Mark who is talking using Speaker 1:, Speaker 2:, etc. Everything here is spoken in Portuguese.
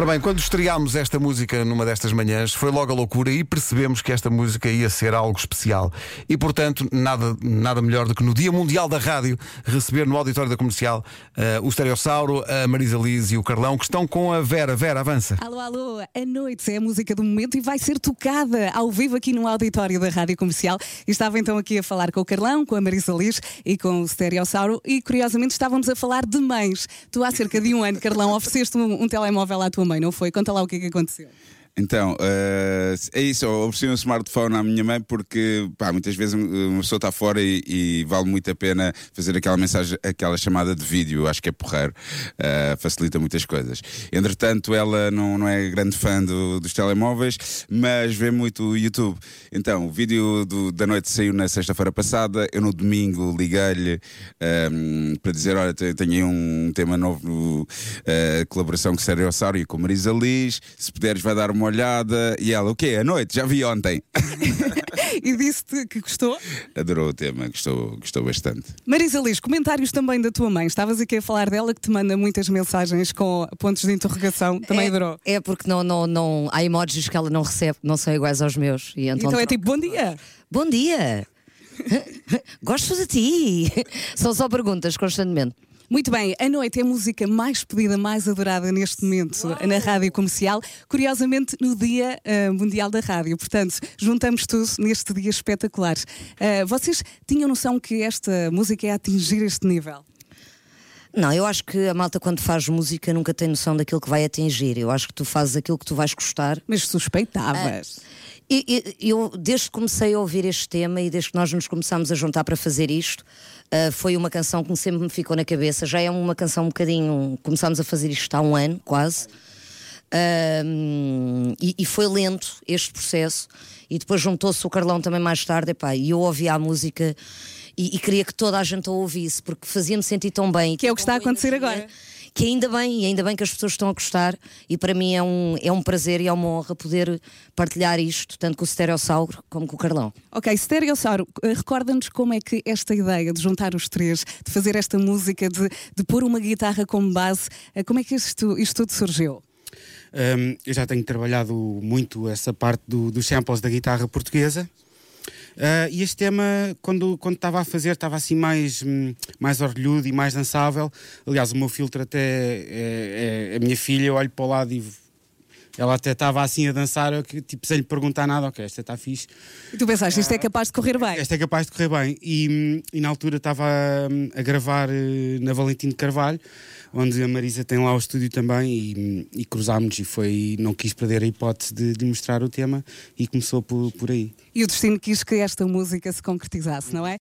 Speaker 1: Ora bem, quando estreámos esta música numa destas manhãs, foi logo a loucura e percebemos que esta música ia ser algo especial. E, portanto, nada, nada melhor do que no Dia Mundial da Rádio receber no auditório da comercial uh, o Estereossauro, a Marisa Liz e o Carlão, que estão com a Vera. Vera, avança.
Speaker 2: Alô, alô, a noite é a música do momento e vai ser tocada ao vivo aqui no auditório da Rádio Comercial. Estava então aqui a falar com o Carlão, com a Marisa Liz e com o Estereossauro e, curiosamente, estávamos a falar de mães. Tu, há cerca de um ano, Carlão, ofereceste um, um telemóvel à tua não foi? Conta lá o que é que aconteceu.
Speaker 3: Então, uh, é isso, ofereci um smartphone à minha mãe porque pá, muitas vezes uma pessoa está fora e, e, vale muito a pena fazer aquela mensagem, aquela chamada de vídeo, acho que é porreiro, uh, facilita muitas coisas. Entretanto, ela não, não é grande fã do, dos telemóveis, mas vê muito o YouTube. Então, o vídeo do, da noite saiu na sexta-feira passada, eu no domingo liguei-lhe um, ehm, para dizer: Olha, tenho aí um tema novo, uh, colaboração com o Sérgio Ossário e com Marisa Liz, se puderes, vai dar uma olhada. E ela, o quê? À noite? Já vi ontem.
Speaker 2: e disse-te que gostou?
Speaker 3: Adorou o tema, gostou, gostou bastante.
Speaker 2: Marisa Liz, comentários também da tua mãe. Estavas aqui a falar dela que te manda muitas mensagens com pontos de interrogação. Também
Speaker 4: é,
Speaker 2: adorou.
Speaker 4: É porque não, não, não, há emojis que ela não recebe, não são iguais aos meus.
Speaker 2: E então, então é tipo, bom dia.
Speaker 4: Bom dia. Gosto de ti. São só perguntas constantemente.
Speaker 2: Muito bem, a noite é a música mais pedida, mais adorada neste momento Uau. na rádio comercial. Curiosamente, no Dia uh, Mundial da Rádio. Portanto, juntamos tudo neste dia espetacular. Uh, vocês tinham noção que esta música é atingir este nível?
Speaker 4: Não, eu acho que a malta, quando faz música, nunca tem noção daquilo que vai atingir. Eu acho que tu fazes aquilo que tu vais gostar.
Speaker 2: Mas suspeitavas.
Speaker 4: Uh, eu, desde que comecei a ouvir este tema e desde que nós nos começamos a juntar para fazer isto, Uh, foi uma canção que sempre me ficou na cabeça. Já é uma canção um bocadinho. Começámos a fazer isto há um ano, quase. Uh, e, e, foi lento este processo. E depois juntou-se o Carlão também mais tarde. Epá, e eu ouvia a música e, e, queria que toda a gente a ouvisse, porque fazia-me sentir tão bem.
Speaker 2: Que é o que está a acontecer agora
Speaker 4: que ainda bem, e ainda bem que as pessoas estão a gostar, e para mim é um, é um prazer e é uma honra poder partilhar isto, tanto com o Stereossauro como com o Carlão.
Speaker 2: Ok, Stereossauro, eh, recorda-nos como é que esta ideia de juntar os três, de fazer esta música, de, de pôr uma guitarra como base, eh, como é que isto, isto tudo surgiu?
Speaker 5: Um, eu já tenho trabalhado muito essa parte do, dos samples da guitarra portuguesa. Uh, e este tema, quando estava a fazer, estava assim mais, hum, mais orgulhudo e mais dançável. Aliás, o meu filtro até é, é, é a minha filha, eu olho para o lado e ela até estava assim a dançar, eu, tipo, sem lhe perguntar nada, ok, esta está fixe.
Speaker 2: E tu pensaste, isto é capaz de correr bem?
Speaker 5: Esta é capaz de correr bem. E, hum, e na altura estava a, hum, a gravar eh, na Valentim de Carvalho onde a Marisa tem lá o estúdio também e, e cruzámos e foi, não quis perder a hipótese de, de mostrar o tema e começou por, por aí.
Speaker 2: E o destino quis que esta música se concretizasse, não é?